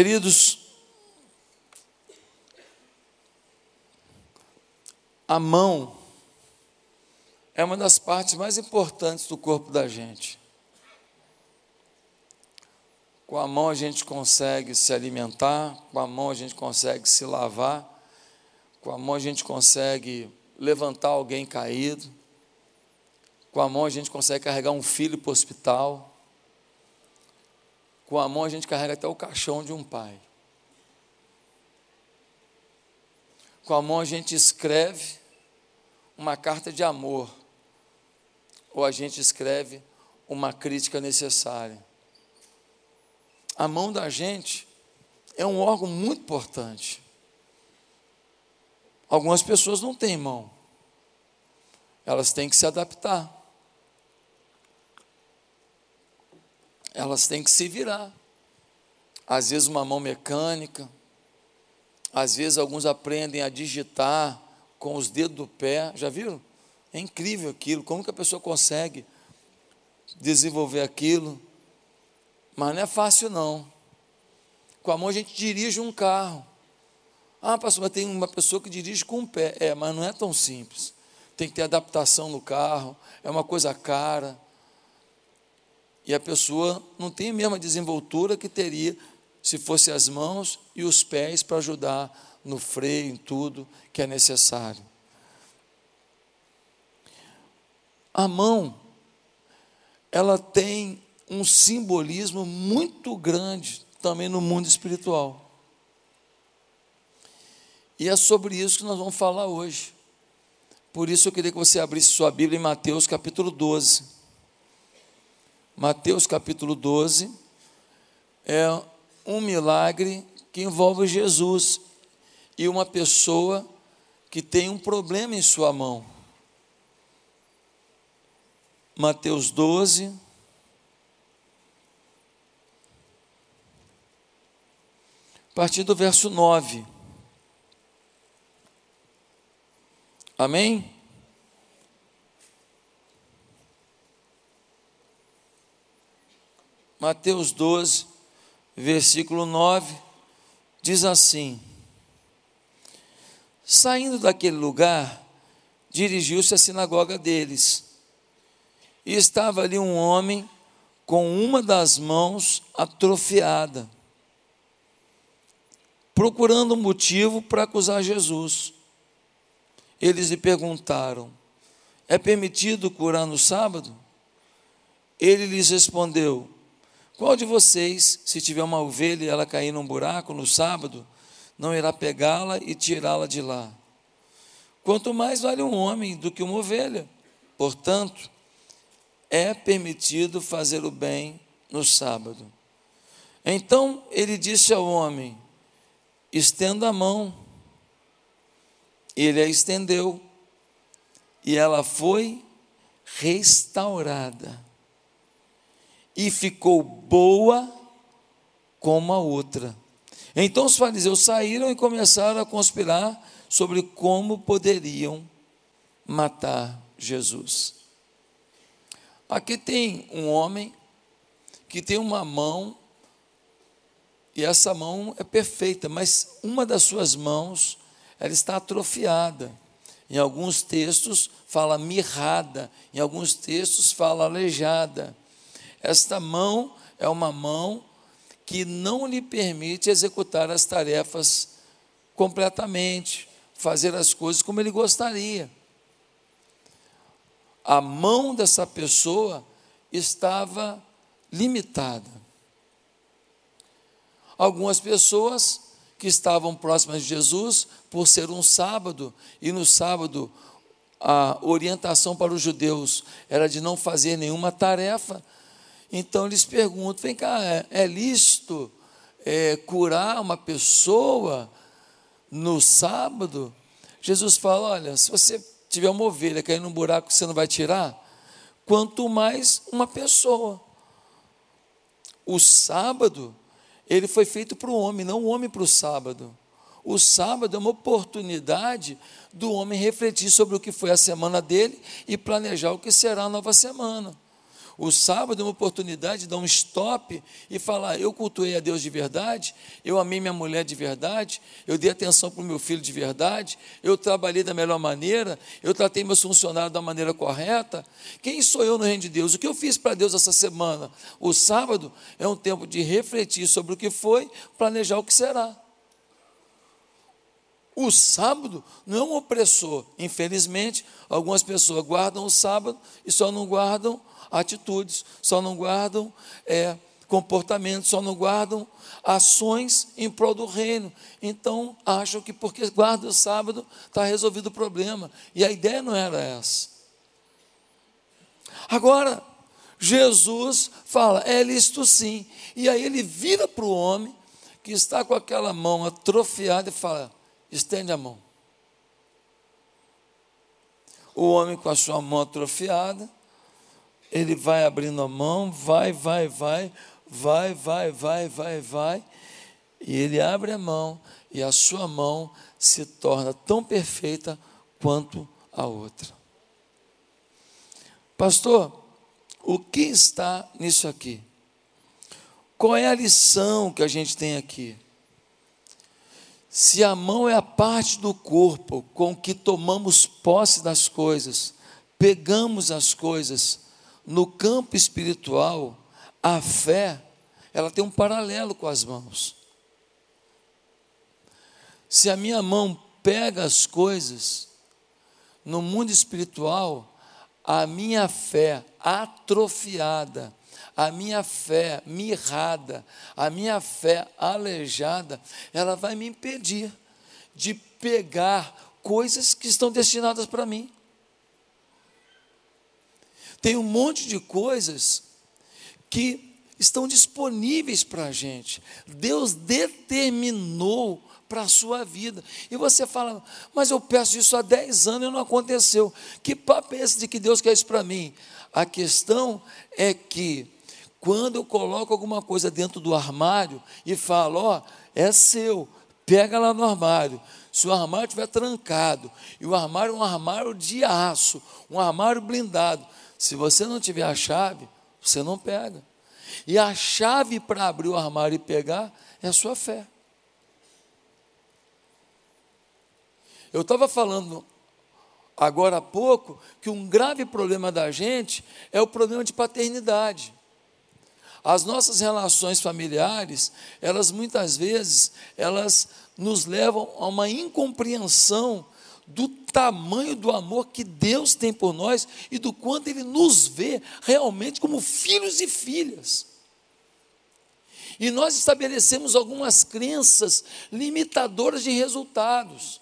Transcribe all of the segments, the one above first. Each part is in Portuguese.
Queridos, a mão é uma das partes mais importantes do corpo da gente. Com a mão a gente consegue se alimentar, com a mão a gente consegue se lavar, com a mão a gente consegue levantar alguém caído, com a mão a gente consegue carregar um filho para o hospital. Com a mão a gente carrega até o caixão de um pai. Com a mão a gente escreve uma carta de amor, ou a gente escreve uma crítica necessária. A mão da gente é um órgão muito importante. Algumas pessoas não têm mão, elas têm que se adaptar. Elas têm que se virar. Às vezes, uma mão mecânica, às vezes, alguns aprendem a digitar com os dedos do pé. Já viram? É incrível aquilo. Como que a pessoa consegue desenvolver aquilo? Mas não é fácil, não. Com a mão a gente dirige um carro. Ah, pastor, mas tem uma pessoa que dirige com o pé. É, mas não é tão simples. Tem que ter adaptação no carro, é uma coisa cara e a pessoa não tem a mesma desenvoltura que teria se fosse as mãos e os pés para ajudar no freio, em tudo que é necessário. A mão, ela tem um simbolismo muito grande também no mundo espiritual. E é sobre isso que nós vamos falar hoje. Por isso eu queria que você abrisse sua Bíblia em Mateus capítulo 12. Mateus capítulo 12 é um milagre que envolve Jesus e uma pessoa que tem um problema em sua mão. Mateus 12. A partir do verso 9. Amém? Mateus 12, versículo 9, diz assim: Saindo daquele lugar, dirigiu-se à sinagoga deles. E estava ali um homem com uma das mãos atrofiada, procurando um motivo para acusar Jesus. Eles lhe perguntaram: É permitido curar no sábado? Ele lhes respondeu: qual de vocês, se tiver uma ovelha e ela cair num buraco no sábado, não irá pegá-la e tirá-la de lá? Quanto mais vale um homem do que uma ovelha. Portanto, é permitido fazer o bem no sábado. Então ele disse ao homem: estenda a mão. Ele a estendeu e ela foi restaurada e ficou boa como a outra. Então os fariseus saíram e começaram a conspirar sobre como poderiam matar Jesus. Aqui tem um homem que tem uma mão, e essa mão é perfeita, mas uma das suas mãos, ela está atrofiada. Em alguns textos fala mirrada, em alguns textos fala aleijada. Esta mão é uma mão que não lhe permite executar as tarefas completamente, fazer as coisas como ele gostaria. A mão dessa pessoa estava limitada. Algumas pessoas que estavam próximas de Jesus, por ser um sábado, e no sábado a orientação para os judeus era de não fazer nenhuma tarefa, então eles perguntam: vem cá, é, é lícito é, curar uma pessoa no sábado? Jesus fala: olha, se você tiver uma ovelha caindo num buraco, você não vai tirar? Quanto mais uma pessoa. O sábado, ele foi feito para o homem, não o homem para o sábado. O sábado é uma oportunidade do homem refletir sobre o que foi a semana dele e planejar o que será a nova semana. O sábado é uma oportunidade de dar um stop e falar: eu cultuei a Deus de verdade, eu amei minha mulher de verdade, eu dei atenção para o meu filho de verdade, eu trabalhei da melhor maneira, eu tratei meus funcionários da maneira correta. Quem sou eu no reino de Deus? O que eu fiz para Deus essa semana? O sábado é um tempo de refletir sobre o que foi, planejar o que será. O sábado não é um opressor. Infelizmente, algumas pessoas guardam o sábado e só não guardam atitudes, só não guardam é, comportamentos, só não guardam ações em prol do reino. Então, acham que porque guarda o sábado está resolvido o problema. E a ideia não era essa. Agora, Jesus fala, é lícito sim. E aí ele vira para o homem que está com aquela mão atrofiada e fala: estende a mão. O homem com a sua mão atrofiada ele vai abrindo a mão, vai, vai, vai, vai, vai, vai, vai, vai, e ele abre a mão e a sua mão se torna tão perfeita quanto a outra. Pastor, o que está nisso aqui? Qual é a lição que a gente tem aqui? Se a mão é a parte do corpo com que tomamos posse das coisas, pegamos as coisas, no campo espiritual, a fé, ela tem um paralelo com as mãos. Se a minha mão pega as coisas, no mundo espiritual, a minha fé atrofiada, a minha fé mirrada, a minha fé aleijada, ela vai me impedir de pegar coisas que estão destinadas para mim. Tem um monte de coisas que estão disponíveis para a gente. Deus determinou para a sua vida. E você fala, mas eu peço isso há 10 anos e não aconteceu. Que papo é esse de que Deus quer isso para mim? A questão é que, quando eu coloco alguma coisa dentro do armário e falo, ó, oh, é seu, pega lá no armário. Se o armário estiver trancado, e o armário é um armário de aço, um armário blindado, se você não tiver a chave, você não pega. E a chave para abrir o armário e pegar é a sua fé. Eu estava falando agora há pouco que um grave problema da gente é o problema de paternidade. As nossas relações familiares, elas muitas vezes, elas nos levam a uma incompreensão do tamanho do amor que Deus tem por nós e do quanto Ele nos vê realmente como filhos e filhas. E nós estabelecemos algumas crenças limitadoras de resultados.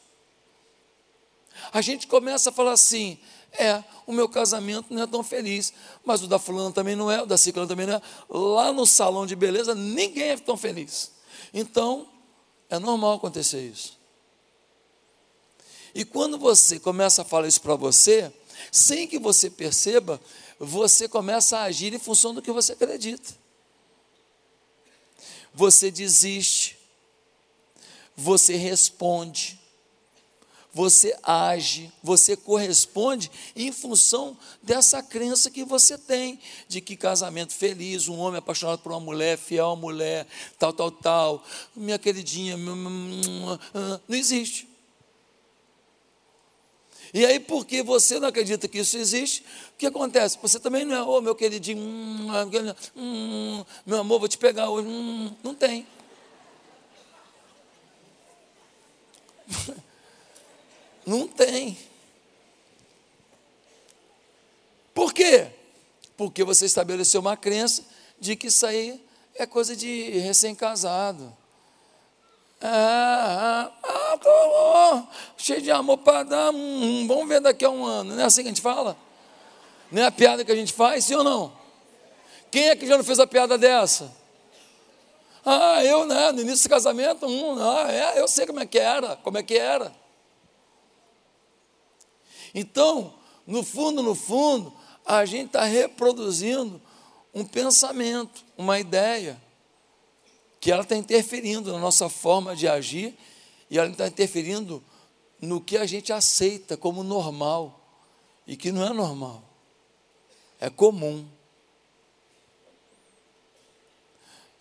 A gente começa a falar assim: é, o meu casamento não é tão feliz, mas o da fulana também não é, o da ciclana também não é. Lá no salão de beleza, ninguém é tão feliz. Então, é normal acontecer isso. E quando você começa a falar isso para você, sem que você perceba, você começa a agir em função do que você acredita. Você desiste, você responde, você age, você corresponde em função dessa crença que você tem de que casamento feliz, um homem apaixonado por uma mulher, fiel à mulher, tal, tal, tal, minha queridinha, não existe. E aí, porque você não acredita que isso existe, o que acontece? Você também não é, ô oh, meu queridinho, hum, meu amor, vou te pegar hoje. Hum, não tem. Não tem. Por quê? Porque você estabeleceu uma crença de que isso aí é coisa de recém-casado. Ah, ah, cheio de amor para dar, hum, vamos ver daqui a um ano. Não é assim que a gente fala? Não é a piada que a gente faz, sim ou não? Quem é que já não fez a piada dessa? Ah, eu, né? No início do casamento, hum, ah, é, eu sei como é que era, como é que era. Então, no fundo, no fundo, a gente está reproduzindo um pensamento, uma ideia que ela está interferindo na nossa forma de agir e ela está interferindo no que a gente aceita como normal e que não é normal, é comum.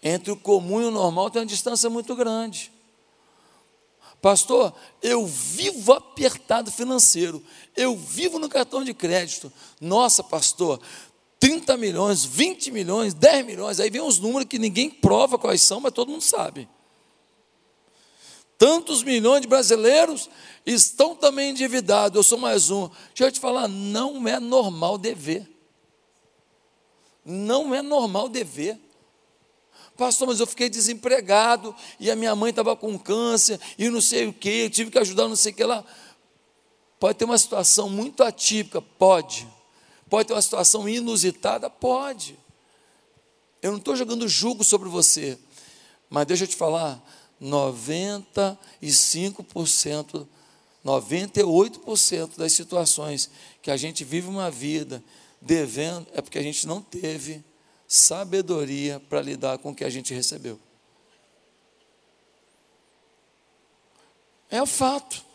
Entre o comum e o normal tem uma distância muito grande. Pastor, eu vivo apertado financeiro, eu vivo no cartão de crédito. Nossa, pastor, 30 milhões, 20 milhões, 10 milhões, aí vem os números que ninguém prova quais são, mas todo mundo sabe. Tantos milhões de brasileiros estão também endividados, eu sou mais um. Deixa eu te falar, não é normal dever. Não é normal dever. Pastor, mas eu fiquei desempregado e a minha mãe estava com câncer e não sei o que, eu tive que ajudar, não sei o que lá. Pode ter uma situação muito atípica, pode. Pode ter uma situação inusitada, pode. Eu não estou jogando julgo sobre você, mas deixa eu te falar, 95%, 98% das situações que a gente vive uma vida devendo é porque a gente não teve sabedoria para lidar com o que a gente recebeu. É o fato.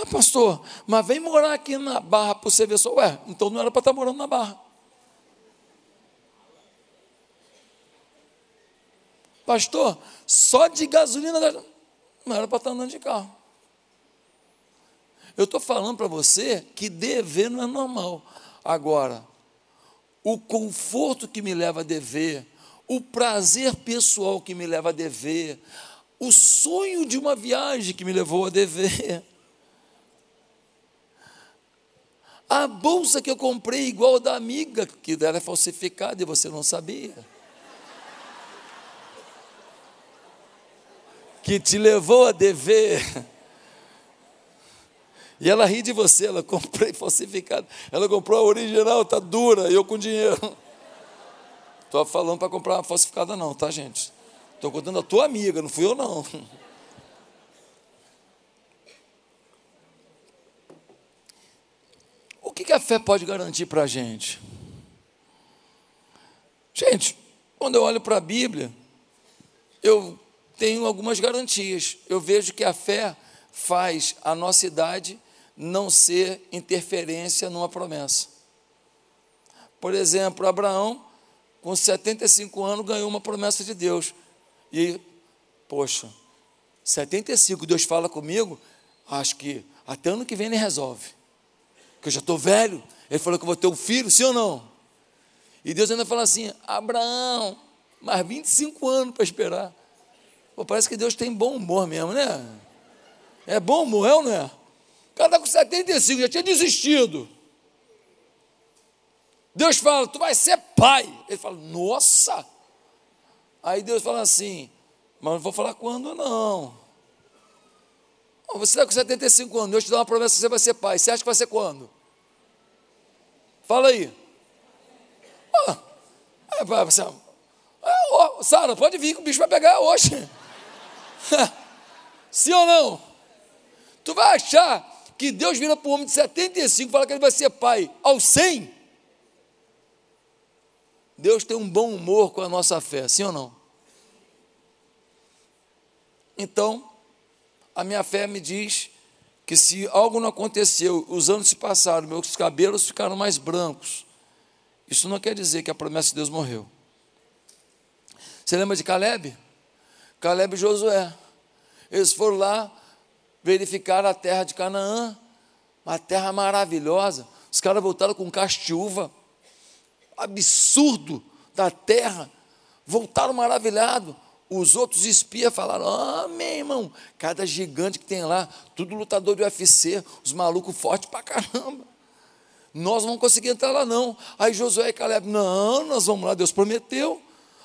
Ah, pastor, mas vem morar aqui na Barra para você ver só. Ué, então não era para estar tá morando na Barra. Pastor, só de gasolina não era para estar tá andando de carro. Eu estou falando para você que dever não é normal. Agora, o conforto que me leva a dever, o prazer pessoal que me leva a dever, o sonho de uma viagem que me levou a dever, a bolsa que eu comprei igual da amiga, que era falsificada e você não sabia. Que te levou a dever. E ela ri de você, ela comprei falsificado. Ela comprou a original, está dura, eu com dinheiro. Estou falando para comprar uma falsificada, não, tá, gente? Estou contando a tua amiga, não fui eu, não. Que, que a fé pode garantir para a gente? Gente, quando eu olho para a Bíblia, eu tenho algumas garantias. Eu vejo que a fé faz a nossa idade não ser interferência numa promessa. Por exemplo, Abraão, com 75 anos, ganhou uma promessa de Deus. E, poxa, 75, Deus fala comigo, acho que até ano que vem ele resolve. Que eu já estou velho. Ele falou que eu vou ter um filho, sim ou não? E Deus ainda fala assim: Abraão, mais 25 anos para esperar. Pô, parece que Deus tem bom humor mesmo, né? É bom humor, é ou não é? cara está com 75, já tinha desistido. Deus fala, tu vai ser pai. Ele fala, nossa. Aí Deus fala assim, mas não vou falar quando não. Você está com 75 anos, Deus te dá uma promessa que você vai ser pai. Você acha que vai ser quando? Fala aí. Ah, é, oh, Sara, pode vir que o bicho vai pegar hoje. Sim ou não? Tu vai achar que Deus vira para o homem de 75 e fala que ele vai ser pai aos 100. Deus tem um bom humor com a nossa fé, sim ou não? Então, a minha fé me diz que se algo não aconteceu, os anos se passaram, meus cabelos ficaram mais brancos, isso não quer dizer que a promessa de Deus morreu. Você lembra de Caleb? Caleb e Josué. Eles foram lá, verificar a terra de Canaã, uma terra maravilhosa. Os caras voltaram com castiúva, absurdo da terra, voltaram maravilhados. Os outros espias falaram: Ah, meu irmão, cada gigante que tem lá, tudo lutador de UFC, os malucos fortes pra caramba. Nós não vamos conseguir entrar lá, não. Aí Josué e Caleb, não, nós vamos lá, Deus prometeu,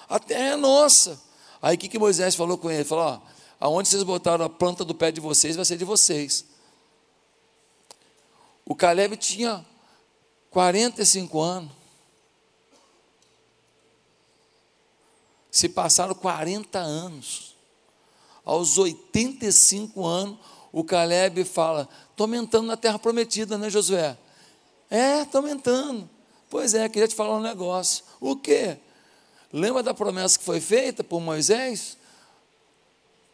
a terra é nossa. Aí o que, que Moisés falou com ele? Falou: ó, aonde vocês botaram a planta do pé de vocês, vai ser de vocês. O Caleb tinha 45 anos. Se passaram 40 anos. Aos 85 anos, o Caleb fala: Estou aumentando na terra prometida, né, Josué? É, estou aumentando. Pois é, queria te falar um negócio. O quê? Lembra da promessa que foi feita por Moisés?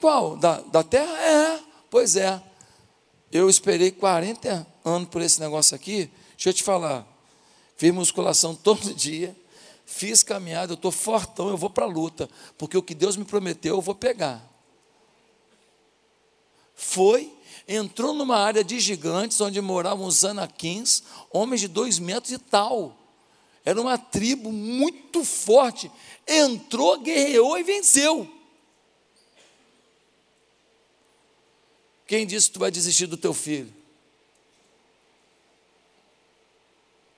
Qual? Da, da terra? É, pois é. Eu esperei 40 anos por esse negócio aqui. Deixa eu te falar. Fiz musculação todo dia. Fiz caminhada, eu estou fortão, eu vou para a luta, porque o que Deus me prometeu eu vou pegar. Foi, entrou numa área de gigantes, onde moravam os anaquins, homens de dois metros e tal. Era uma tribo muito forte. Entrou, guerreou e venceu. Quem disse que tu vai desistir do teu filho?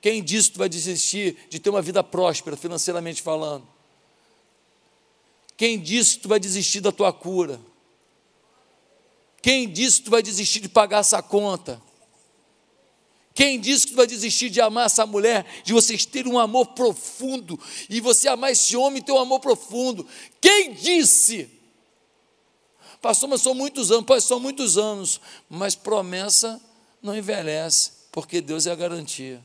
Quem disse que tu vai desistir de ter uma vida próspera, financeiramente falando? Quem disse que tu vai desistir da tua cura? Quem disse que tu vai desistir de pagar essa conta? Quem disse que tu vai desistir de amar essa mulher, de vocês terem um amor profundo, e você amar esse homem e ter um amor profundo? Quem disse? Pastor, mas são muitos anos, pois são muitos anos, mas promessa não envelhece, porque Deus é a garantia.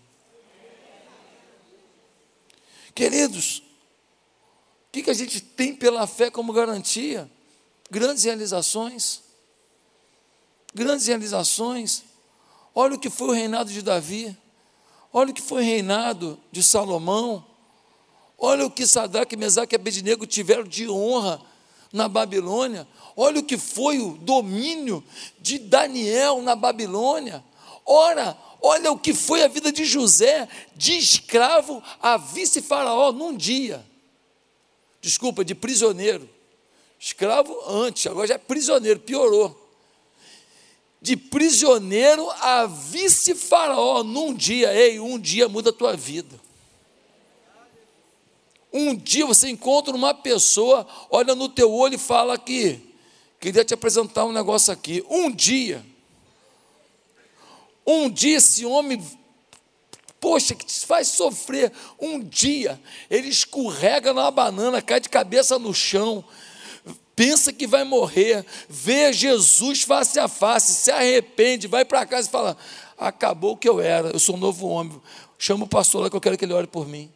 Queridos, o que, que a gente tem pela fé como garantia? Grandes realizações. Grandes realizações. Olha o que foi o reinado de Davi. Olha o que foi o reinado de Salomão. Olha o que Sadraque, Mesaque e Abednego tiveram de honra na Babilônia. Olha o que foi o domínio de Daniel na Babilônia. Ora, Olha o que foi a vida de José, de escravo a vice-faraó num dia. Desculpa, de prisioneiro. Escravo antes, agora já é prisioneiro, piorou. De prisioneiro a vice-faraó num dia. Ei, um dia muda a tua vida. Um dia você encontra uma pessoa, olha no teu olho e fala aqui, queria te apresentar um negócio aqui. Um dia um dia esse homem, poxa, que te faz sofrer. Um dia ele escorrega na banana, cai de cabeça no chão, pensa que vai morrer, vê Jesus face a face, se arrepende, vai para casa e fala: acabou o que eu era, eu sou um novo homem. Chama o pastor lá que eu quero que ele ore por mim.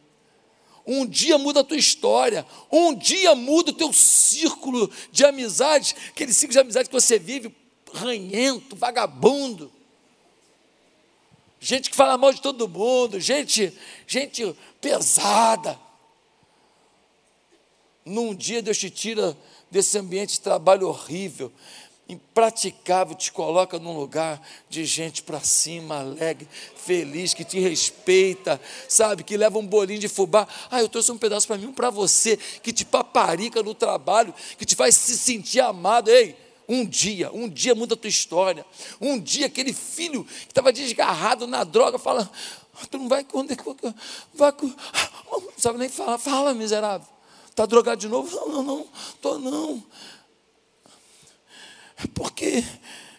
Um dia muda a tua história, um dia muda o teu círculo de amizades, aquele ciclo de amizade que você vive, ranhento, vagabundo gente que fala mal de todo mundo, gente, gente pesada. Num dia Deus te tira desse ambiente de trabalho horrível, impraticável, te coloca num lugar de gente para cima, alegre, feliz, que te respeita, sabe, que leva um bolinho de fubá. Ah, eu trouxe um pedaço para mim, um para você, que te paparica no trabalho, que te faz se sentir amado. Ei, um dia, um dia muda a tua história. Um dia aquele filho que estava desgarrado na droga fala: ah, Tu não vai quando vai, não sabe nem falar, fala, miserável. Está drogado de novo? Não, não, não, estou não. É porque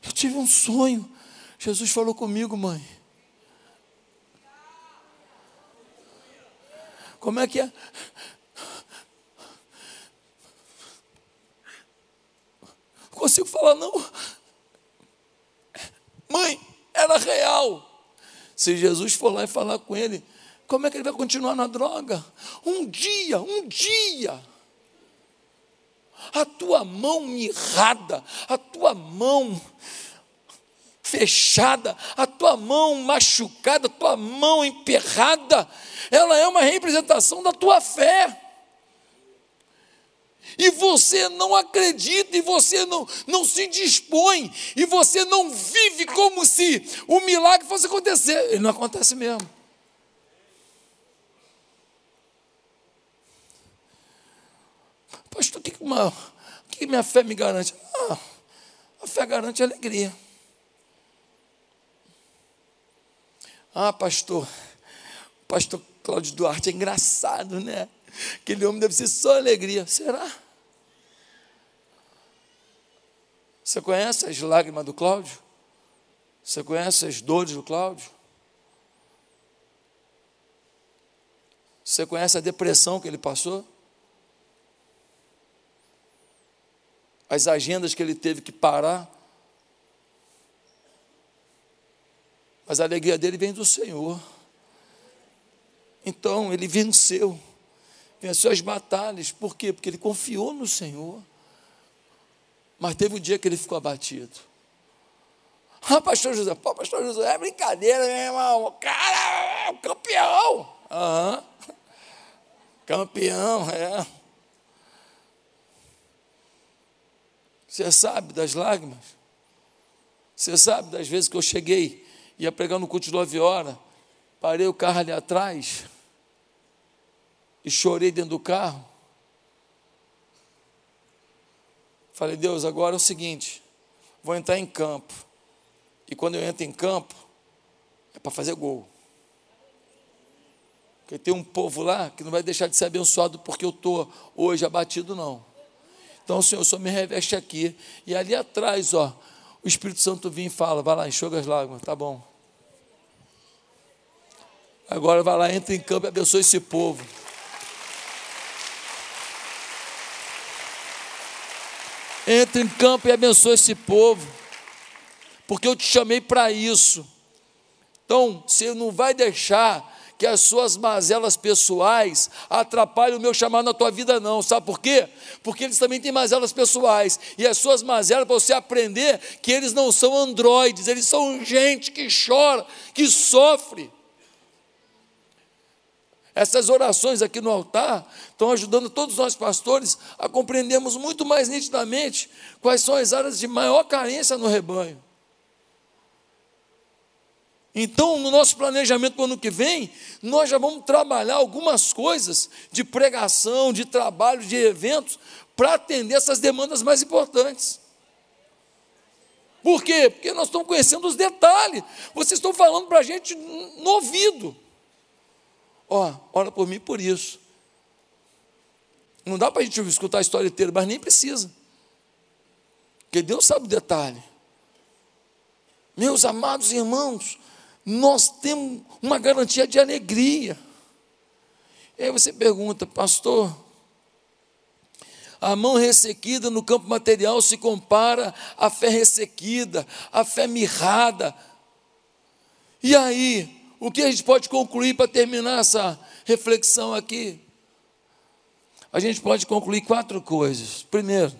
eu tive um sonho. Jesus falou comigo, mãe. Como é que é? Consigo falar, não. Mãe, era real. Se Jesus for lá e falar com ele, como é que ele vai continuar na droga? Um dia, um dia. A tua mão mirrada, a tua mão fechada, a tua mão machucada, a tua mão emperrada, ela é uma representação da tua fé e você não acredita, e você não, não se dispõe, e você não vive como se o milagre fosse acontecer. Ele não acontece mesmo. Pastor, o que, uma, o que minha fé me garante? Ah, a fé garante alegria. Ah, pastor, pastor Cláudio Duarte é engraçado, né? Aquele homem deve ser só alegria. Será? Você conhece as lágrimas do Cláudio? Você conhece as dores do Cláudio? Você conhece a depressão que ele passou? As agendas que ele teve que parar? Mas a alegria dele vem do Senhor. Então, ele venceu. Venceu as batalhas. Por quê? Porque ele confiou no Senhor. Mas teve um dia que ele ficou abatido. Ah, pastor José, pô, pastor José, é brincadeira, meu irmão. O cara é um campeão. Uhum. Campeão, é. Você sabe das lágrimas? Você sabe das vezes que eu cheguei, ia pregar no culto de nove horas, parei o carro ali atrás e chorei dentro do carro. Falei, Deus, agora é o seguinte, vou entrar em campo. E quando eu entro em campo, é para fazer gol. Porque tem um povo lá que não vai deixar de ser abençoado porque eu estou hoje abatido, não. Então Senhor só me reveste aqui. E ali atrás, ó, o Espírito Santo vem e fala: vai lá, enxuga as lágrimas, tá bom. Agora vai lá, entra em campo e abençoa esse povo. Entra em campo e abençoa esse povo. Porque eu te chamei para isso. Então, você não vai deixar que as suas mazelas pessoais atrapalhem o meu chamado na tua vida, não. Sabe por quê? Porque eles também têm mazelas pessoais. E as suas mazelas, para você aprender que eles não são androides, eles são gente que chora, que sofre. Essas orações aqui no altar estão ajudando todos nós pastores a compreendermos muito mais nitidamente quais são as áreas de maior carência no rebanho. Então, no nosso planejamento para o ano que vem, nós já vamos trabalhar algumas coisas de pregação, de trabalho, de eventos, para atender essas demandas mais importantes. Por quê? Porque nós estamos conhecendo os detalhes. Vocês estão falando para a gente no ouvido. Ó, ora por mim por isso. Não dá para a gente escutar a história inteira, mas nem precisa. Porque Deus sabe o detalhe. Meus amados irmãos, nós temos uma garantia de alegria. E aí você pergunta, pastor, a mão ressequida no campo material se compara à fé ressequida, à fé mirrada. E aí, o que a gente pode concluir para terminar essa reflexão aqui? A gente pode concluir quatro coisas. Primeiro,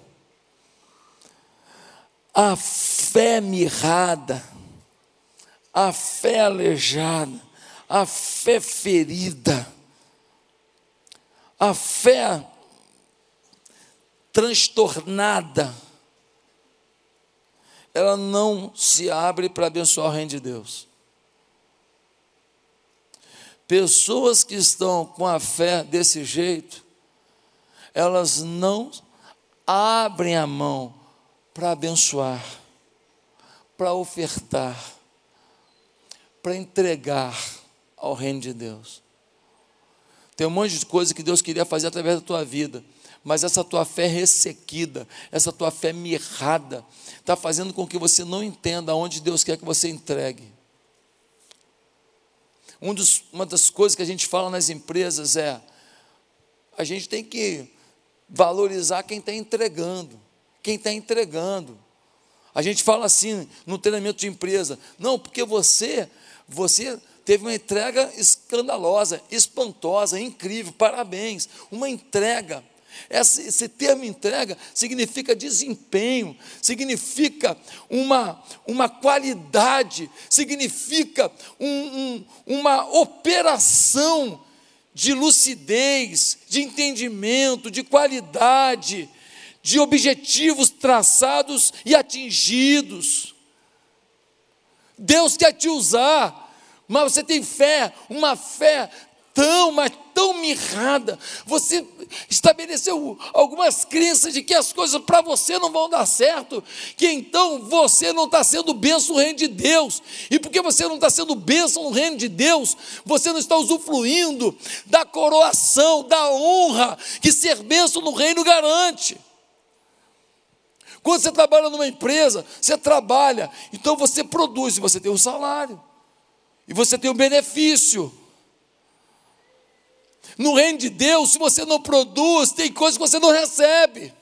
a fé mirrada a fé aleijada, a fé ferida, a fé transtornada, ela não se abre para abençoar o reino de Deus. Pessoas que estão com a fé desse jeito, elas não abrem a mão para abençoar, para ofertar para entregar ao reino de Deus. Tem um monte de coisa que Deus queria fazer através da tua vida, mas essa tua fé ressequida, essa tua fé mirrada, está fazendo com que você não entenda aonde Deus quer que você entregue. Um dos, uma das coisas que a gente fala nas empresas é: a gente tem que valorizar quem está entregando, quem está entregando. A gente fala assim no treinamento de empresa, não, porque você você teve uma entrega escandalosa, espantosa, incrível, parabéns. Uma entrega. Esse, termo entrega significa desempenho, significa uma, uma qualidade, significa um, um, uma operação de lucidez, de entendimento, de qualidade, de objetivos traçados e atingidos. Deus quer te usar, mas você tem fé, uma fé tão, mas tão mirrada. Você estabeleceu algumas crenças de que as coisas para você não vão dar certo, que então você não está sendo bênção no reino de Deus. E porque você não está sendo bênção no reino de Deus, você não está usufruindo da coroação, da honra que ser bênção no reino garante. Quando você trabalha numa empresa, você trabalha, então você produz, você tem um salário, e você tem um benefício. No reino de Deus, se você não produz, tem coisas que você não recebe.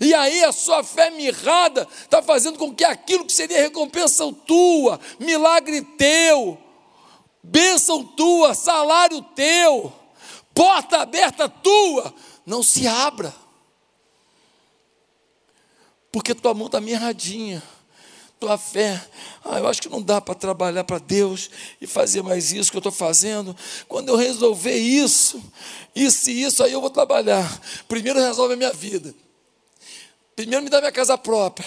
E aí a sua fé mirrada está fazendo com que aquilo que seria recompensa tua, milagre teu, bênção tua, salário teu, porta aberta tua, não se abra porque tua mão está mirradinha, tua fé. Ah, eu acho que não dá para trabalhar para Deus e fazer mais isso que eu estou fazendo. Quando eu resolver isso, isso e isso, aí eu vou trabalhar. Primeiro resolve a minha vida. Primeiro me dá minha casa própria.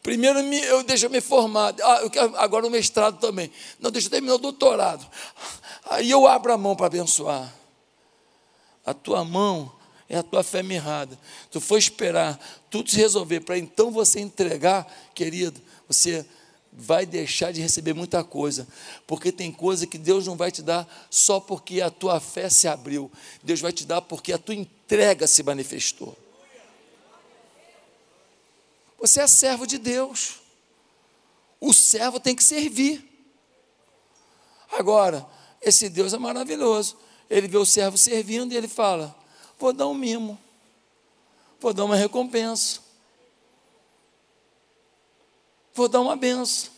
Primeiro me, eu deixa me formar. Ah, eu quero agora o mestrado também. Não, deixa eu terminar o doutorado. Aí eu abro a mão para abençoar. A tua mão é a tua fé mirrada. Tu foi esperar tudo se resolver para então você entregar, querido, você vai deixar de receber muita coisa, porque tem coisa que Deus não vai te dar só porque a tua fé se abriu. Deus vai te dar porque a tua entrega se manifestou. Você é servo de Deus. O servo tem que servir. Agora, esse Deus é maravilhoso. Ele vê o servo servindo e ele fala: Vou dar um mimo, vou dar uma recompensa, vou dar uma benção.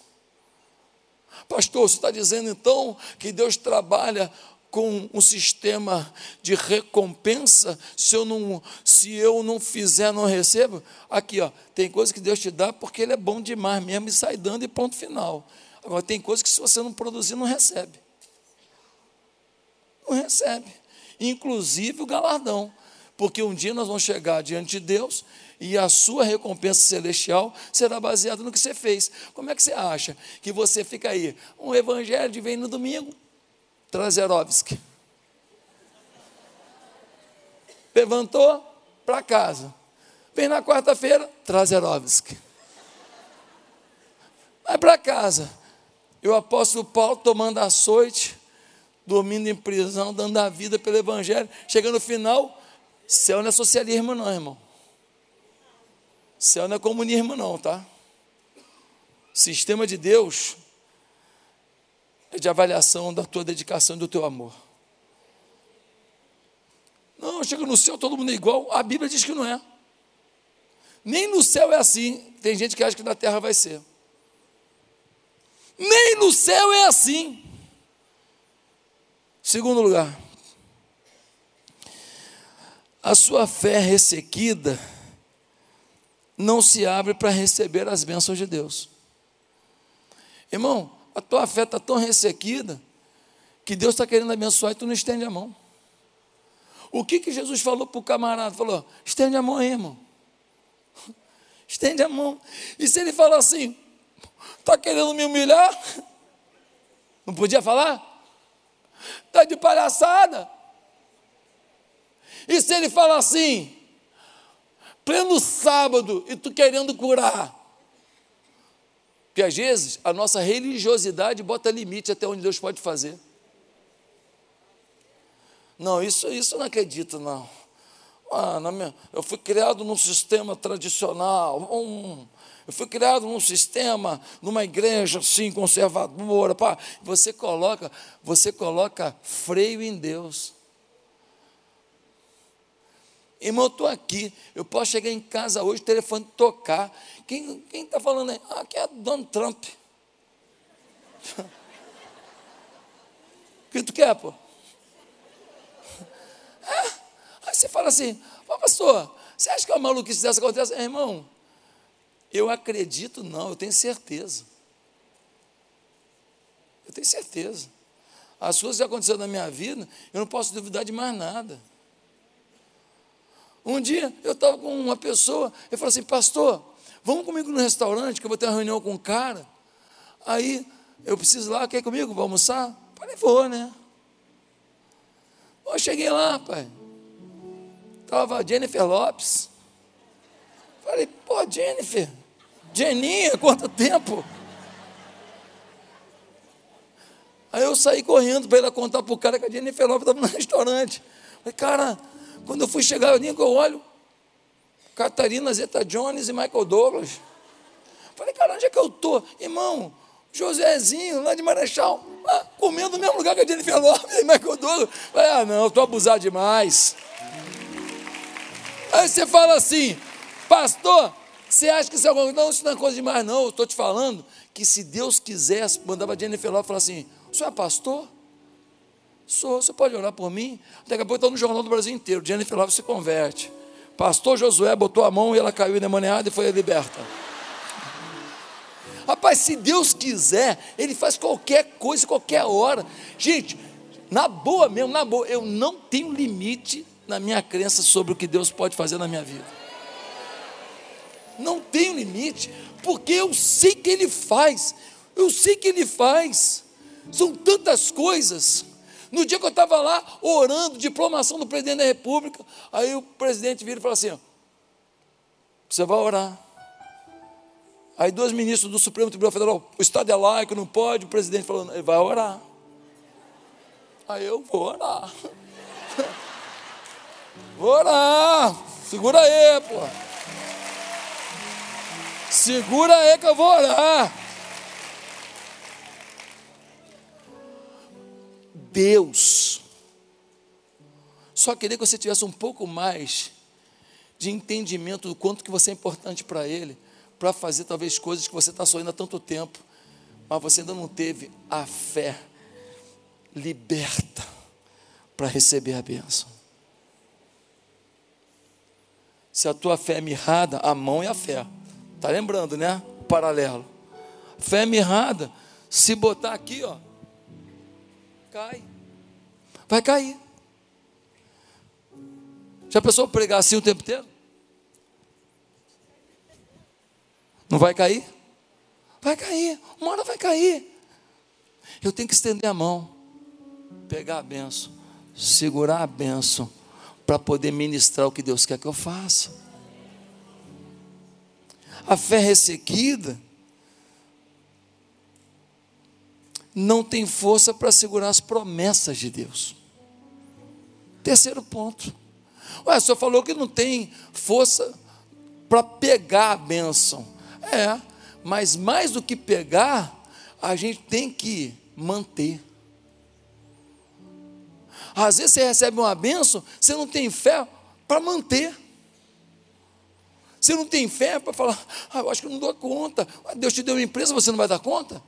Pastor, você está dizendo então que Deus trabalha com um sistema de recompensa, se eu não, se eu não fizer, não recebo. Aqui, ó, tem coisa que Deus te dá porque Ele é bom demais mesmo e sai dando e ponto final. Agora, tem coisa que se você não produzir, não recebe. Não recebe. Inclusive o galardão. Porque um dia nós vamos chegar diante de Deus e a sua recompensa celestial será baseada no que você fez. Como é que você acha que você fica aí? Um evangelho de vem no domingo, Trazerovski. Levantou para casa. Vem na quarta-feira, Trazerovski. Vai para casa. E o apóstolo Paulo tomando açoite, dormindo em prisão, dando a vida pelo evangelho. Chega no final, céu não é socialismo, não, irmão. Céu não é comunismo, não, tá? Sistema de Deus é de avaliação da tua dedicação e do teu amor. Não, chega no céu, todo mundo é igual. A Bíblia diz que não é. Nem no céu é assim. Tem gente que acha que na terra vai ser. Nem no céu é assim. Segundo lugar, a sua fé ressequida não se abre para receber as bênçãos de Deus. Irmão, a tua fé está tão ressequida que Deus está querendo abençoar e tu não estende a mão. O que, que Jesus falou para o camarada? Falou: estende a mão aí, irmão. Estende a mão. E se ele falar assim, está querendo me humilhar? Não podia falar? Está de palhaçada. E se ele falar assim, pleno sábado, e tu querendo curar? Porque às vezes a nossa religiosidade bota limite até onde Deus pode fazer. Não, isso, isso não acredito, não. Ah, minha, eu fui criado num sistema tradicional, um, eu fui criado num sistema, numa igreja assim, conservadora. Pá. Você coloca, você coloca freio em Deus. Irmão, eu estou aqui, eu posso chegar em casa hoje, o telefone tocar. Quem está falando aí? Ah, aqui é Donald Trump. O que tu quer, pô? É, aí você fala assim, pastor, você acha que é uma maluquice dessa acontece? É, irmão, eu acredito não, eu tenho certeza. Eu tenho certeza. As coisas que aconteceram na minha vida, eu não posso duvidar de mais nada. Um dia eu estava com uma pessoa, ele falou assim, pastor, vamos comigo no restaurante, que eu vou ter uma reunião com um cara. Aí eu preciso lá, quer ir comigo? Vou almoçar? Falei, vou, né? Eu cheguei lá, pai. Estava Jennifer Lopes. Falei, pô, Jennifer, Jeninha, quanto tempo? Aí eu saí correndo para ele contar para o cara que a Jennifer Lopes estava no restaurante. Falei, cara, quando eu fui chegar, eu nem que eu olho, Catarina Zeta Jones e Michael Douglas. Falei, cara, onde é que eu estou? Irmão, Josézinho, lá de Marechal, ah, comendo no mesmo lugar que a Jennifer Lopes e Michael Douglas. Falei, ah, não, estou abusado demais. Aí você fala assim, pastor, você acha que isso é alguma coisa? Não, isso não é coisa demais, não. Estou te falando que se Deus quisesse, mandava Jennifer Lopes falar assim: o senhor é pastor? Sou, você pode orar por mim? Daqui a pouco está no Jornal do Brasil inteiro. Jennifer Lopes se converte. Pastor Josué botou a mão e ela caiu endemoniada e foi liberta. Rapaz, se Deus quiser, Ele faz qualquer coisa, qualquer hora. Gente, na boa mesmo, na boa, eu não tenho limite na minha crença sobre o que Deus pode fazer na minha vida. Não tenho limite, porque eu sei que Ele faz, eu sei que Ele faz. São tantas coisas. No dia que eu estava lá orando, diplomação do presidente da República, aí o presidente vira e fala assim: você vai orar. Aí dois ministros do Supremo Tribunal Federal, o Estado é laico, não pode, o presidente falou, ele vai orar. Aí eu vou orar. Vou orar. Segura aí, pô. Segura aí que eu vou orar. Deus só queria que você tivesse um pouco mais de entendimento do quanto que você é importante para Ele, para fazer talvez coisas que você está sonhando há tanto tempo, mas você ainda não teve a fé liberta para receber a bênção. Se a tua fé é mirrada, a mão é a fé. Tá lembrando, né? paralelo. Fé mirrada, se botar aqui, ó, cai. Vai cair. Já pensou pregar assim o tempo inteiro? Não vai cair? Vai cair, uma hora vai cair. Eu tenho que estender a mão, pegar a benção, segurar a benção, para poder ministrar o que Deus quer que eu faça. A fé ressequida não tem força para segurar as promessas de Deus. Terceiro ponto. Ué, o senhor falou que não tem força para pegar a bênção. É, mas mais do que pegar, a gente tem que manter. Às vezes você recebe uma bênção, você não tem fé para manter. Você não tem fé para falar, ah, eu acho que eu não dou conta. Deus te deu uma empresa, você não vai dar conta?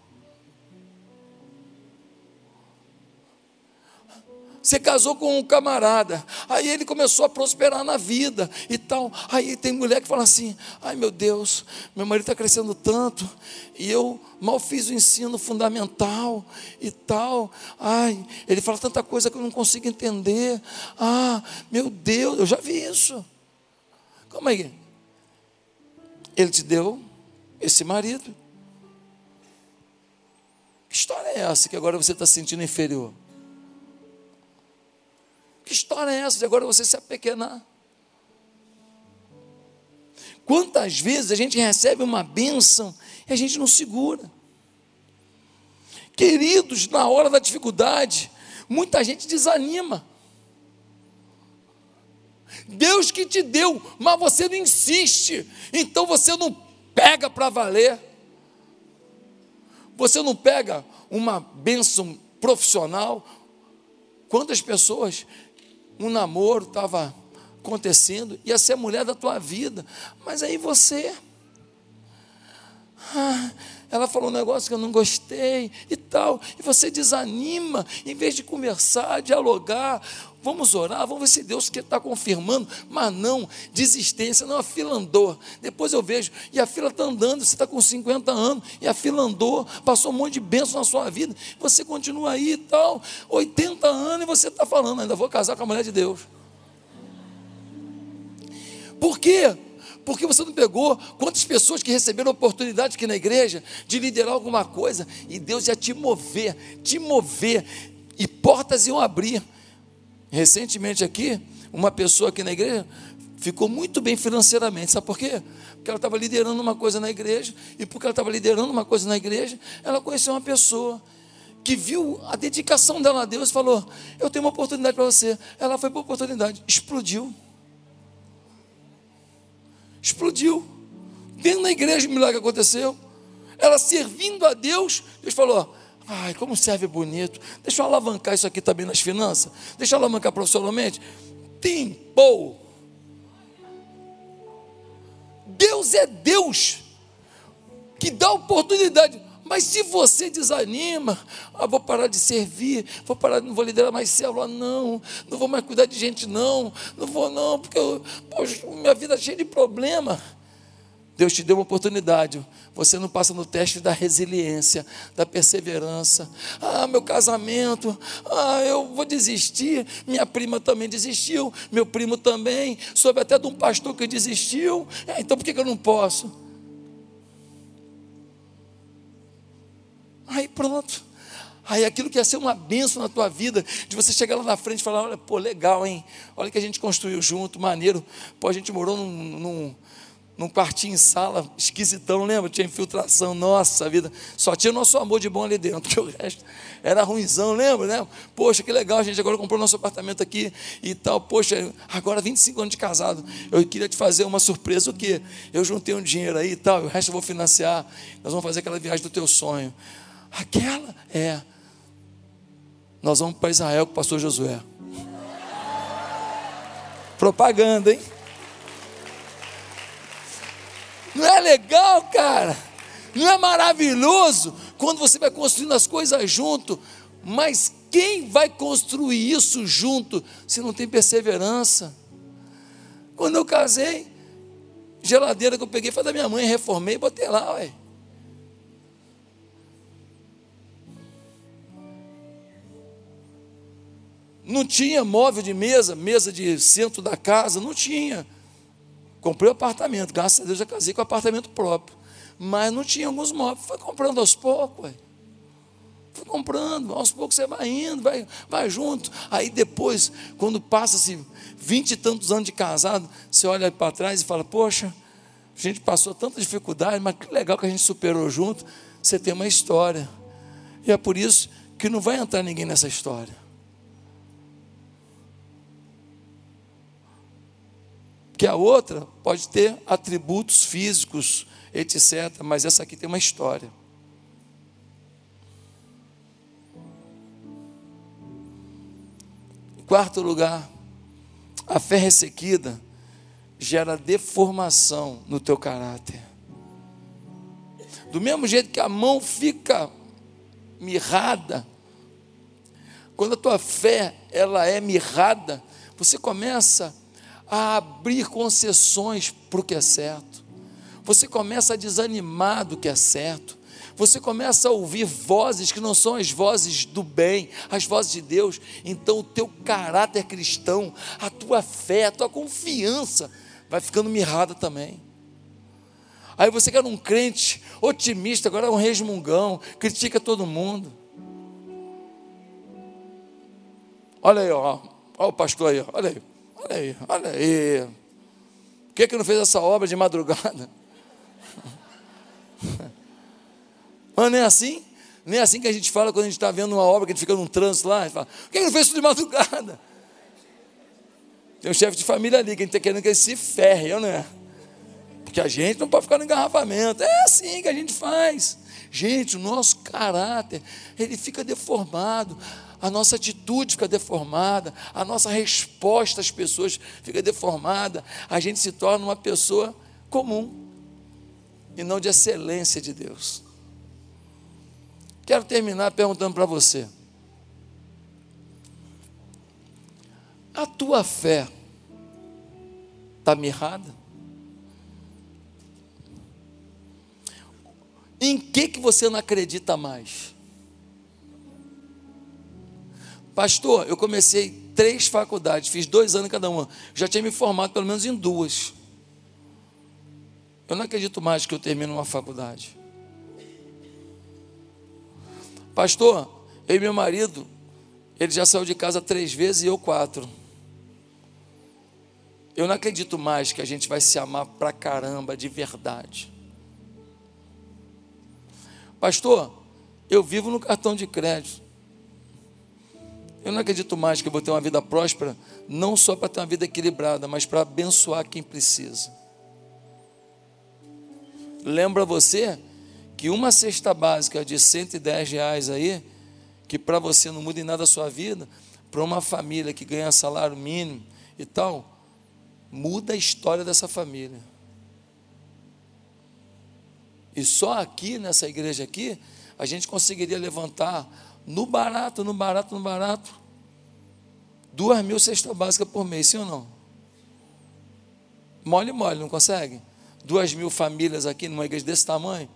Você casou com um camarada, aí ele começou a prosperar na vida e tal. Aí tem mulher que fala assim: ai meu Deus, meu marido está crescendo tanto e eu mal fiz o ensino fundamental e tal. Ai, ele fala tanta coisa que eu não consigo entender. Ah, meu Deus, eu já vi isso. É que? Ele te deu esse marido. Que história é essa que agora você está se sentindo inferior? Que história é essa de agora você se apequenar? Quantas vezes a gente recebe uma bênção e a gente não segura? Queridos, na hora da dificuldade, muita gente desanima. Deus que te deu, mas você não insiste, então você não pega para valer. Você não pega uma bênção profissional. Quantas pessoas um namoro estava acontecendo, ia ser a mulher da tua vida, mas aí você. Ah, ela falou um negócio que eu não gostei e tal, e você desanima, em vez de conversar, dialogar, vamos orar, vamos ver se Deus quer está confirmando, mas não, desistência, não, a fila andou, depois eu vejo, e a fila está andando, você está com 50 anos, e a fila andou, passou um monte de bênção na sua vida, você continua aí e tal, 80 anos, e você está falando, ainda vou casar com a mulher de Deus. Por quê? Porque você não pegou quantas pessoas que receberam oportunidade aqui na igreja de liderar alguma coisa e Deus ia te mover, te mover e portas iam abrir. Recentemente aqui, uma pessoa aqui na igreja ficou muito bem financeiramente. Sabe por quê? Porque ela estava liderando uma coisa na igreja, e porque ela estava liderando uma coisa na igreja, ela conheceu uma pessoa que viu a dedicação dela a Deus e falou: Eu tenho uma oportunidade para você. Ela foi para a oportunidade, explodiu. Explodiu. Dentro da igreja o milagre aconteceu. Ela servindo a Deus, Deus falou: Ai, como serve bonito. Deixa eu alavancar isso aqui também nas finanças. Deixa eu alavancar profissionalmente. Tempo. Deus é Deus que dá oportunidade. Mas se você desanima, ah, vou parar de servir, vou parar, não vou liderar mais célula, não, não vou mais cuidar de gente, não, não vou não, porque eu, poxa, minha vida é cheia de problema. Deus te deu uma oportunidade. Você não passa no teste da resiliência, da perseverança. Ah, meu casamento. Ah, eu vou desistir. Minha prima também desistiu. Meu primo também. Soube até de um pastor que desistiu. É, então por que eu não posso? Aí pronto. Aí aquilo que ia ser uma benção na tua vida, de você chegar lá na frente e falar, olha, pô, legal, hein? Olha que a gente construiu junto, maneiro. Pô, a gente morou num, num num quartinho em sala, esquisitão, lembra? Tinha infiltração, nossa vida. Só tinha nosso amor de bom ali dentro, o resto era ruimzão, lembra, né? Poxa, que legal, a gente agora comprou nosso apartamento aqui e tal. Poxa, agora 25 anos de casado, eu queria te fazer uma surpresa, o quê? Eu juntei um dinheiro aí e tal, o resto eu vou financiar. Nós vamos fazer aquela viagem do teu sonho. Aquela é. Nós vamos para Israel com o pastor Josué. Propaganda, hein? Não é legal, cara? Não é maravilhoso quando você vai construindo as coisas junto? Mas quem vai construir isso junto se não tem perseverança? Quando eu casei, geladeira que eu peguei foi da minha mãe, reformei e botei lá, ué. Não tinha móvel de mesa, mesa de centro da casa, não tinha. Comprei o um apartamento, graças a Deus já casei com apartamento próprio. Mas não tinha alguns móveis. Foi comprando aos poucos, ué. Fui comprando, aos poucos você vai indo, vai, vai junto. Aí depois, quando passa-se vinte e tantos anos de casado, você olha para trás e fala, poxa, a gente passou tanta dificuldade, mas que legal que a gente superou junto. Você tem uma história. E é por isso que não vai entrar ninguém nessa história. Que a outra pode ter atributos físicos, etc. Mas essa aqui tem uma história. Em quarto lugar, a fé ressequida gera deformação no teu caráter. Do mesmo jeito que a mão fica mirrada, quando a tua fé ela é mirrada, você começa a abrir concessões para o que é certo. Você começa a desanimar do que é certo. Você começa a ouvir vozes que não são as vozes do bem, as vozes de Deus. Então o teu caráter cristão, a tua fé, a tua confiança vai ficando mirrada também. Aí você que era um crente otimista, agora é um resmungão, critica todo mundo. Olha aí, ó, olha o pastor aí, olha aí. Olha aí, olha aí. Por que, que não fez essa obra de madrugada? Mas não é assim? Nem é assim que a gente fala quando a gente está vendo uma obra que a gente fica num trânsito lá. E fala, por que, que não fez isso de madrugada? Tem um chefe de família ali que a gente está querendo que ele se ferre, não é? Porque a gente não pode ficar no engarrafamento. É assim que a gente faz. Gente, o nosso caráter, ele fica deformado a nossa atitude fica deformada, a nossa resposta às pessoas fica deformada, a gente se torna uma pessoa comum e não de excelência de Deus. Quero terminar perguntando para você: a tua fé está mirrada? Em que, que você não acredita mais? Pastor, eu comecei três faculdades, fiz dois anos cada uma. Já tinha me formado pelo menos em duas. Eu não acredito mais que eu termino uma faculdade. Pastor, eu e meu marido, ele já saiu de casa três vezes e eu quatro. Eu não acredito mais que a gente vai se amar pra caramba de verdade. Pastor, eu vivo no cartão de crédito. Eu não acredito mais que eu vou ter uma vida próspera, não só para ter uma vida equilibrada, mas para abençoar quem precisa. Lembra você que uma cesta básica de 110 reais aí, que para você não muda em nada a sua vida, para uma família que ganha salário mínimo e tal, muda a história dessa família. E só aqui, nessa igreja aqui, a gente conseguiria levantar no barato, no barato, no barato. Duas mil cestas básicas por mês, sim ou não? Mole, mole, não consegue? duas mil famílias aqui numa igreja desse tamanho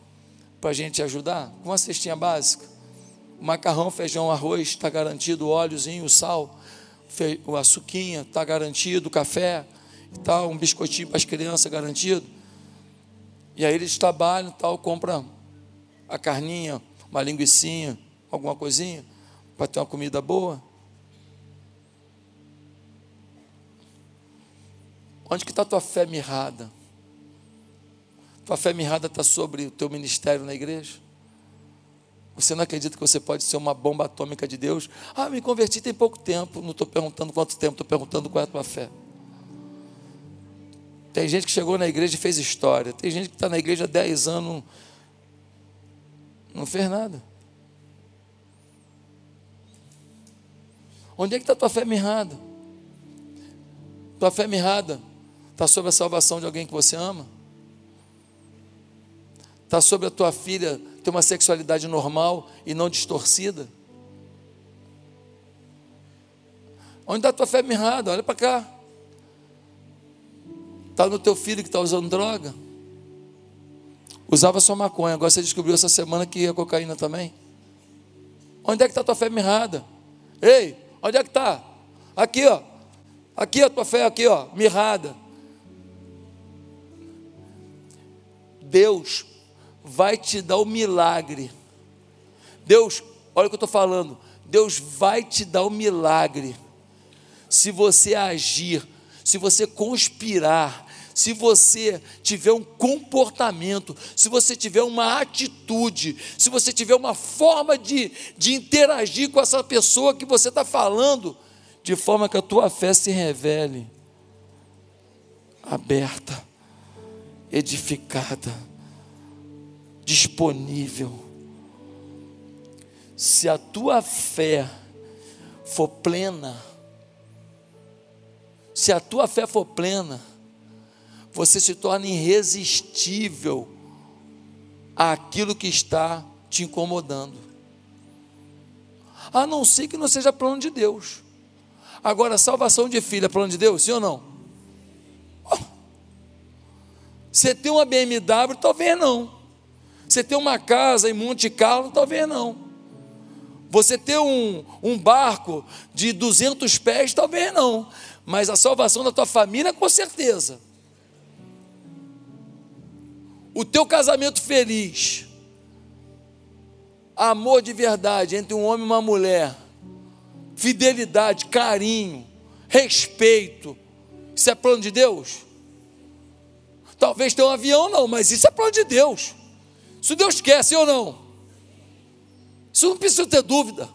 para a gente ajudar? Com uma cestinha básica. Macarrão, feijão, arroz, está garantido, óleozinho, sal, o açuquinha, está garantido, café e tal, um biscoitinho para as crianças garantido. E aí eles trabalham tal, compram a carninha, uma linguiçinha, alguma coisinha, para ter uma comida boa. Onde que está a tua fé mirrada? Tua fé mirrada está sobre o teu ministério na igreja? Você não acredita que você pode ser uma bomba atômica de Deus? Ah, me converti tem pouco tempo. Não estou perguntando quanto tempo, estou perguntando qual é a tua fé. Tem gente que chegou na igreja e fez história. Tem gente que está na igreja há 10 anos, não fez nada. Onde é que está a tua fé mirrada? Tua fé mirrada está sobre a salvação de alguém que você ama? Está sobre a tua filha ter uma sexualidade normal e não distorcida? Onde está a tua fé mirrada? Olha para cá. Está no teu filho que está usando droga? Usava só maconha, agora você descobriu essa semana que é cocaína também. Onde é que está a tua fé mirrada? Ei, onde é que está? Aqui, ó. Aqui a tua fé, aqui, ó, mirrada. Deus vai te dar o milagre. Deus, olha o que eu estou falando. Deus vai te dar o milagre. Se você agir, se você conspirar, se você tiver um comportamento, se você tiver uma atitude, se você tiver uma forma de, de interagir com essa pessoa que você está falando, de forma que a tua fé se revele aberta, edificada disponível. Se a tua fé for plena, se a tua fé for plena, você se torna irresistível àquilo que está te incomodando. A não ser que não seja plano de Deus. Agora, salvação de filho é plano de Deus, sim ou não? Você tem uma BMW, talvez não. Você ter uma casa em Monte Carlo, talvez não. Você ter um, um barco de 200 pés, talvez não. Mas a salvação da tua família, com certeza. O teu casamento feliz, amor de verdade entre um homem e uma mulher, fidelidade, carinho, respeito, isso é plano de Deus? Talvez tenha um avião, não, mas isso é plano de Deus. Se Deus quer, sim ou não? Isso não precisa ter dúvida.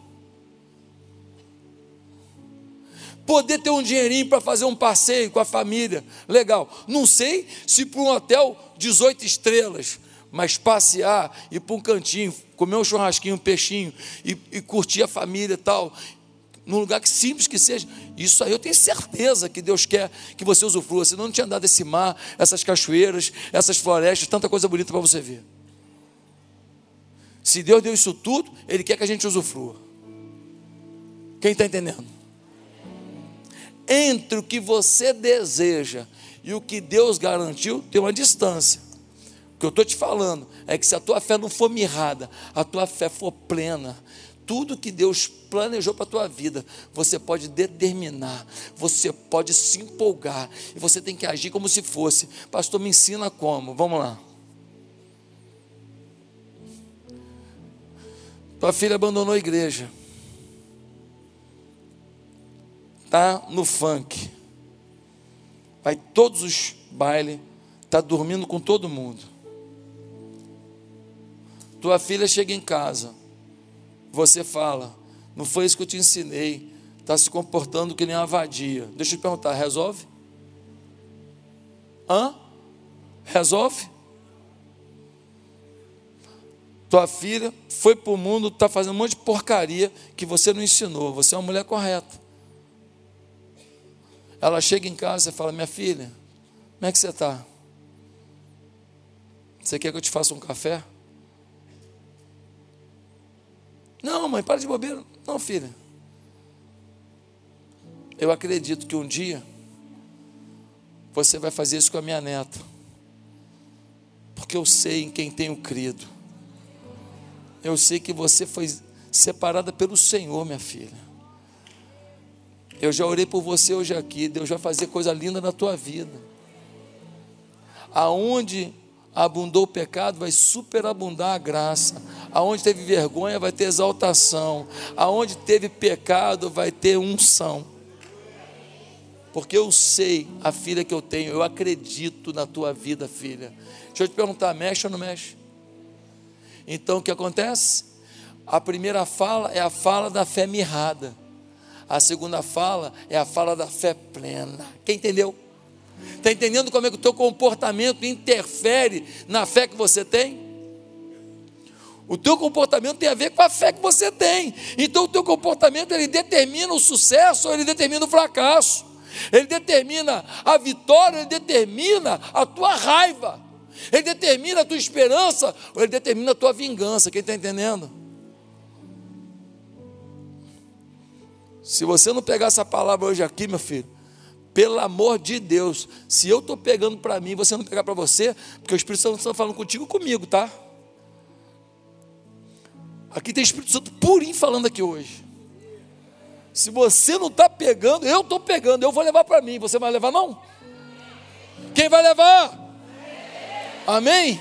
Poder ter um dinheirinho para fazer um passeio com a família, legal. Não sei se para um hotel 18 estrelas, mas passear, ir para um cantinho, comer um churrasquinho, um peixinho e, e curtir a família e tal, num lugar que simples que seja. Isso aí eu tenho certeza que Deus quer que você usufrua. Senão não tinha dado esse mar, essas cachoeiras, essas florestas, tanta coisa bonita para você ver. Se Deus deu isso tudo, Ele quer que a gente usufrua. Quem está entendendo? Entre o que você deseja e o que Deus garantiu, tem uma distância. O que eu estou te falando é que se a tua fé não for mirrada, a tua fé for plena, tudo que Deus planejou para a tua vida, você pode determinar, você pode se empolgar, e você tem que agir como se fosse. Pastor, me ensina como. Vamos lá. Tua filha abandonou a igreja. Tá no funk. Vai todos os bailes, tá dormindo com todo mundo. Tua filha chega em casa. Você fala: "Não foi isso que eu te ensinei. Está se comportando que nem uma vadia". Deixa eu te perguntar, resolve? Hã? Resolve? Tua filha foi para o mundo, está fazendo um monte de porcaria que você não ensinou. Você é uma mulher correta. Ela chega em casa e fala: Minha filha, como é que você está? Você quer que eu te faça um café? Não, mãe, para de bobeira. Não, filha. Eu acredito que um dia você vai fazer isso com a minha neta. porque eu sei em quem tenho crido. Eu sei que você foi separada pelo Senhor, minha filha. Eu já orei por você hoje aqui. Deus vai fazer coisa linda na tua vida. Aonde abundou o pecado, vai superabundar a graça. Aonde teve vergonha, vai ter exaltação. Aonde teve pecado, vai ter unção. Porque eu sei a filha que eu tenho, eu acredito na tua vida, filha. Deixa eu te perguntar, mexe ou não mexe? Então o que acontece? A primeira fala é a fala da fé mirrada. A segunda fala é a fala da fé plena. Quem entendeu? Está entendendo como é que o teu comportamento interfere na fé que você tem? O teu comportamento tem a ver com a fé que você tem. Então o teu comportamento ele determina o sucesso ou ele determina o fracasso. Ele determina a vitória, ele determina a tua raiva. Ele determina a tua esperança ou ele determina a tua vingança. Quem está entendendo? Se você não pegar essa palavra hoje aqui, meu filho, pelo amor de Deus, se eu estou pegando para mim, você não pegar para você, porque o Espírito Santo está falando contigo comigo, tá? Aqui tem Espírito Santo purinho falando aqui hoje. Se você não está pegando, eu estou pegando, eu vou levar para mim. Você vai levar não? Quem vai levar? Amém?